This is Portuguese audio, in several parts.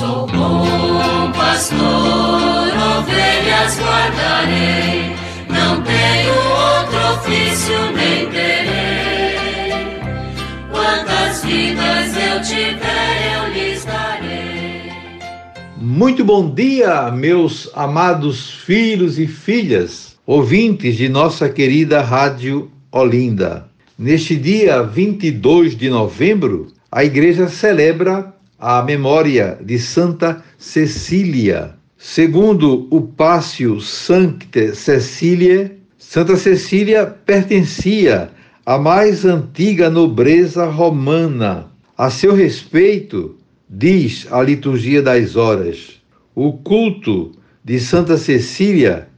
Sou bom pastor, ovelhas guardarei, não tenho outro ofício nem terei. Quantas vidas eu tiver, eu lhes darei. Muito bom dia, meus amados filhos e filhas, ouvintes de nossa querida Rádio Olinda. Neste dia 22 de novembro, a igreja celebra a memória de Santa Cecília. Segundo o Pássio Sancte Cecília, Santa Cecília pertencia à mais antiga nobreza romana. A seu respeito, diz a liturgia das horas, o culto de Santa Cecília,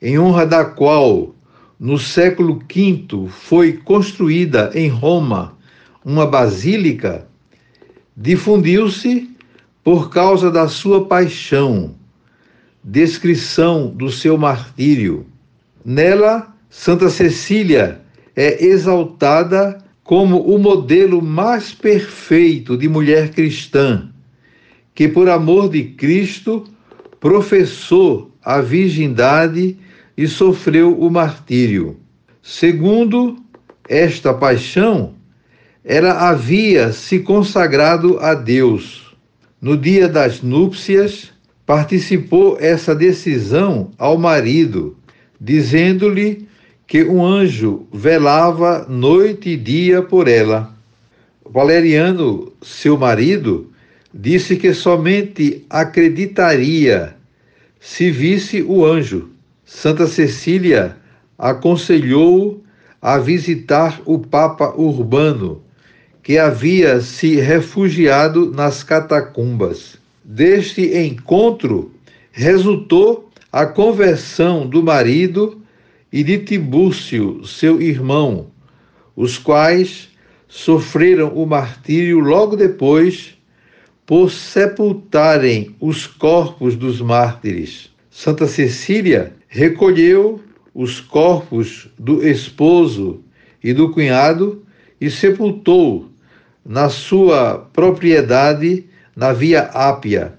em honra da qual no século V foi construída em Roma uma basílica, difundiu-se por causa da sua paixão, descrição do seu martírio. Nela, Santa Cecília é exaltada como o modelo mais perfeito de mulher cristã, que por amor de Cristo professou a virgindade e sofreu o martírio. Segundo esta paixão, ela havia se consagrado a Deus. No dia das núpcias, participou essa decisão ao marido, dizendo-lhe que um anjo velava noite e dia por ela. Valeriano, seu marido, disse que somente acreditaria se visse o anjo. Santa Cecília aconselhou a visitar o Papa Urbano, que havia se refugiado nas catacumbas. Deste encontro resultou a conversão do marido e de Tibúrcio, seu irmão, os quais sofreram o martírio logo depois por sepultarem os corpos dos mártires. Santa Cecília recolheu os corpos do esposo e do cunhado e sepultou na sua propriedade na Via Ápia.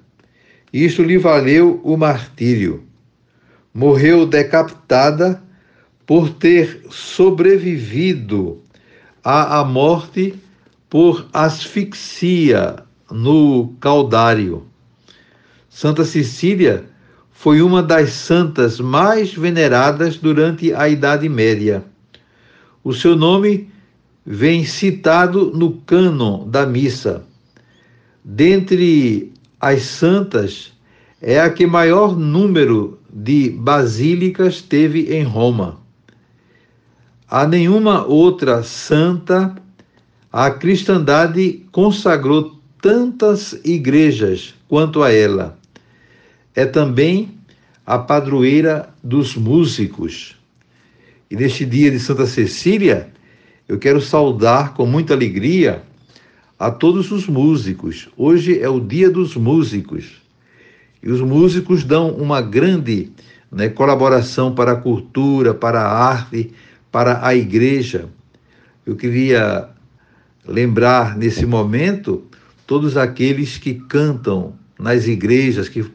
Isto lhe valeu o martírio. Morreu decapitada por ter sobrevivido à morte por asfixia no caudário. Santa Cecília foi uma das santas mais veneradas durante a Idade Média. O seu nome vem citado no cânon da missa. Dentre as santas, é a que maior número de basílicas teve em Roma. A nenhuma outra santa a cristandade consagrou tantas igrejas quanto a ela é também a padroeira dos músicos. E neste dia de Santa Cecília, eu quero saudar com muita alegria a todos os músicos. Hoje é o dia dos músicos. E os músicos dão uma grande né, colaboração para a cultura, para a arte, para a igreja. Eu queria lembrar nesse momento todos aqueles que cantam nas igrejas, que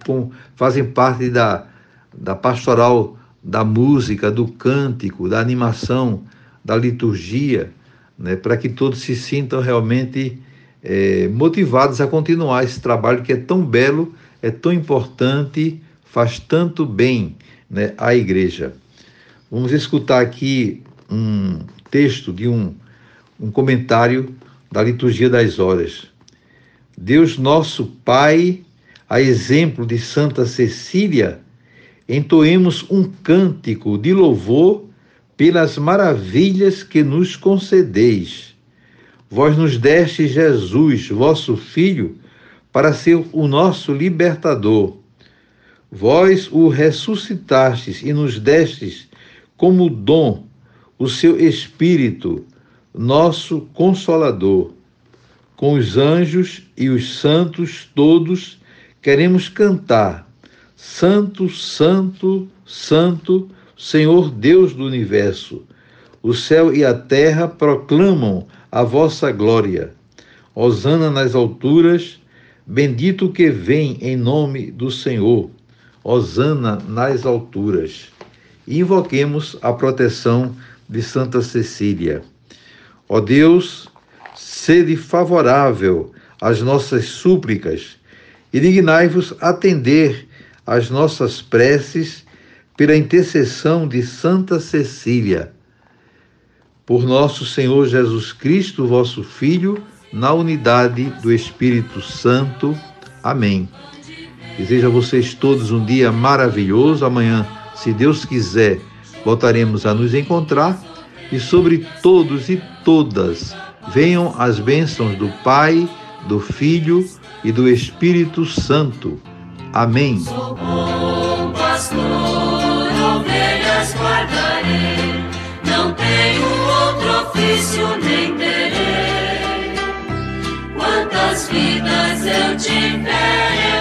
fazem parte da, da pastoral da música, do cântico, da animação, da liturgia, né, para que todos se sintam realmente é, motivados a continuar esse trabalho que é tão belo, é tão importante, faz tanto bem né, à igreja. Vamos escutar aqui um texto de um, um comentário da liturgia das horas. Deus nosso Pai a exemplo de Santa Cecília, entoemos um cântico de louvor pelas maravilhas que nos concedeis. Vós nos deste Jesus, vosso Filho, para ser o nosso libertador. Vós o ressuscitastes e nos destes como dom o seu Espírito, nosso Consolador. Com os anjos e os santos todos queremos cantar: Santo, Santo, Santo, Senhor Deus do universo. O céu e a terra proclamam a vossa glória. Hosana nas alturas, Bendito que vem em nome do Senhor. Hosana nas alturas. Invoquemos a proteção de Santa Cecília. Ó Deus, sede favorável às nossas súplicas e dignai-vos atender às nossas preces pela intercessão de Santa Cecília. Por nosso Senhor Jesus Cristo, vosso Filho, na unidade do Espírito Santo. Amém. Desejo a vocês todos um dia maravilhoso. Amanhã, se Deus quiser, voltaremos a nos encontrar. E sobre todos e todas venham as bênçãos do Pai, do Filho e do Espírito Santo. Amém. Sou bom pastor, guardarei, não tenho outro ofício nem terei. Quantas vidas eu tiver, eu